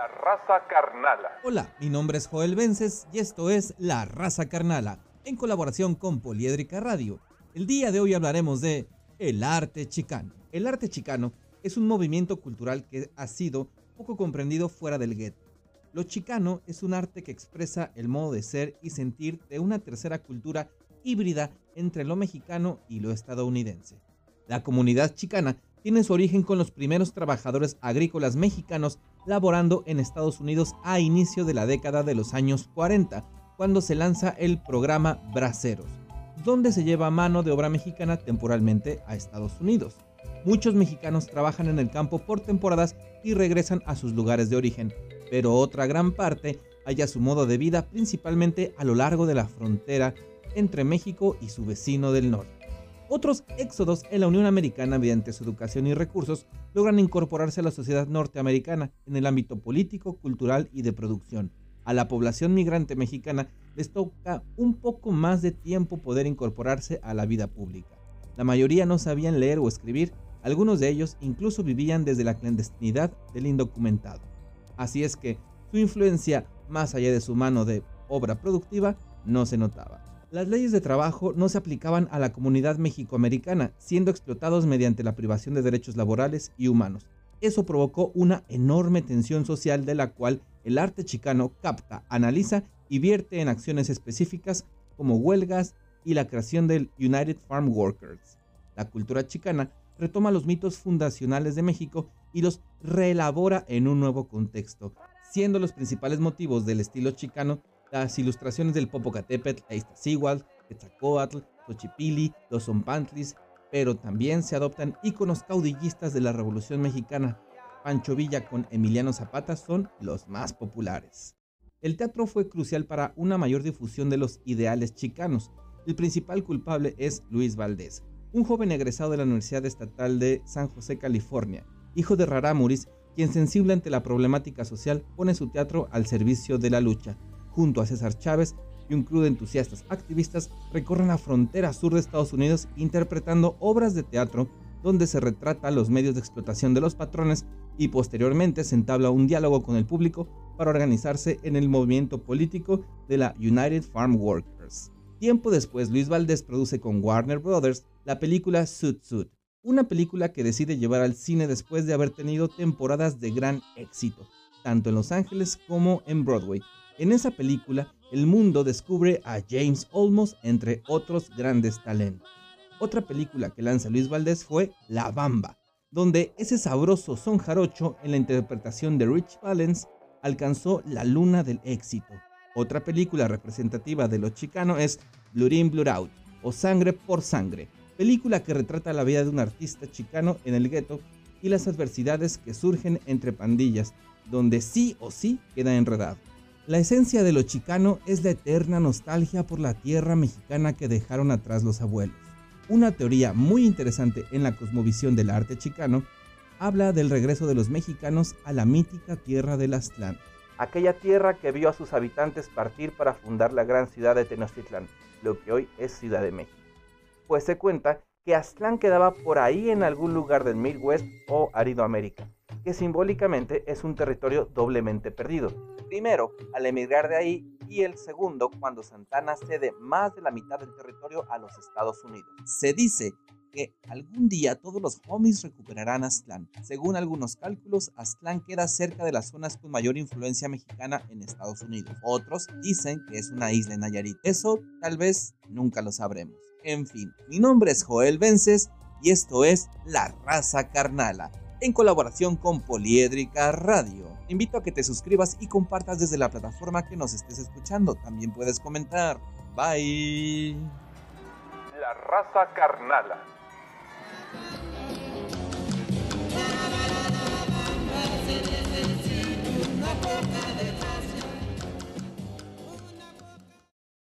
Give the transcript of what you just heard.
La raza carnala. Hola, mi nombre es Joel Vences y esto es La raza carnala, en colaboración con Poliédrica Radio. El día de hoy hablaremos de el arte chicano. El arte chicano es un movimiento cultural que ha sido poco comprendido fuera del gueto. Lo chicano es un arte que expresa el modo de ser y sentir de una tercera cultura híbrida entre lo mexicano y lo estadounidense. La comunidad chicana tiene su origen con los primeros trabajadores agrícolas mexicanos laborando en Estados Unidos a inicio de la década de los años 40, cuando se lanza el programa Braceros, donde se lleva mano de obra mexicana temporalmente a Estados Unidos. Muchos mexicanos trabajan en el campo por temporadas y regresan a sus lugares de origen, pero otra gran parte halla su modo de vida principalmente a lo largo de la frontera entre México y su vecino del norte. Otros éxodos en la Unión Americana mediante su educación y recursos logran incorporarse a la sociedad norteamericana en el ámbito político, cultural y de producción. A la población migrante mexicana les toca un poco más de tiempo poder incorporarse a la vida pública. La mayoría no sabían leer o escribir, algunos de ellos incluso vivían desde la clandestinidad del indocumentado. Así es que su influencia, más allá de su mano de obra productiva, no se notaba. Las leyes de trabajo no se aplicaban a la comunidad mexicoamericana, siendo explotados mediante la privación de derechos laborales y humanos. Eso provocó una enorme tensión social de la cual el arte chicano capta, analiza y vierte en acciones específicas como huelgas y la creación del United Farm Workers. La cultura chicana retoma los mitos fundacionales de México y los reelabora en un nuevo contexto, siendo los principales motivos del estilo chicano las ilustraciones del Popocatépetl e Iztaccíhuatl, Quetzalcóatl, Xochipilli, los Zompantlis, pero también se adoptan íconos caudillistas de la Revolución Mexicana. Pancho Villa con Emiliano Zapata son los más populares. El teatro fue crucial para una mayor difusión de los ideales chicanos. El principal culpable es Luis Valdés, un joven egresado de la Universidad Estatal de San José, California, hijo de Raramuris, quien sensible ante la problemática social pone su teatro al servicio de la lucha, junto a César Chávez y un club de entusiastas activistas recorren la frontera sur de Estados Unidos interpretando obras de teatro donde se retrata los medios de explotación de los patrones y posteriormente se entabla un diálogo con el público para organizarse en el movimiento político de la United Farm Workers. Tiempo después, Luis Valdés produce con Warner Brothers la película Suit Suit, una película que decide llevar al cine después de haber tenido temporadas de gran éxito, tanto en Los Ángeles como en Broadway, en esa película, el mundo descubre a James Olmos entre otros grandes talentos. Otra película que lanza Luis Valdés fue La Bamba, donde ese sabroso son jarocho en la interpretación de Rich Valens alcanzó la luna del éxito. Otra película representativa de lo chicano es Blood In Blood Out o Sangre por Sangre, película que retrata la vida de un artista chicano en el gueto y las adversidades que surgen entre pandillas, donde sí o sí queda enredado. La esencia de lo chicano es la eterna nostalgia por la tierra mexicana que dejaron atrás los abuelos. Una teoría muy interesante en la cosmovisión del arte chicano habla del regreso de los mexicanos a la mítica tierra del Aztlán. Aquella tierra que vio a sus habitantes partir para fundar la gran ciudad de Tenochtitlán, lo que hoy es Ciudad de México. Pues se cuenta que Aztlán quedaba por ahí en algún lugar del Midwest o Arido América que simbólicamente es un territorio doblemente perdido. Primero, al emigrar de ahí, y el segundo, cuando Santana cede más de la mitad del territorio a los Estados Unidos. Se dice que algún día todos los homies recuperarán Aztlán. Según algunos cálculos, Aztlán queda cerca de las zonas con mayor influencia mexicana en Estados Unidos. Otros dicen que es una isla en Nayarit. Eso tal vez nunca lo sabremos. En fin, mi nombre es Joel Vences y esto es La Raza Carnala en colaboración con Poliédrica Radio. Invito a que te suscribas y compartas desde la plataforma que nos estés escuchando. También puedes comentar. Bye. La raza carnala.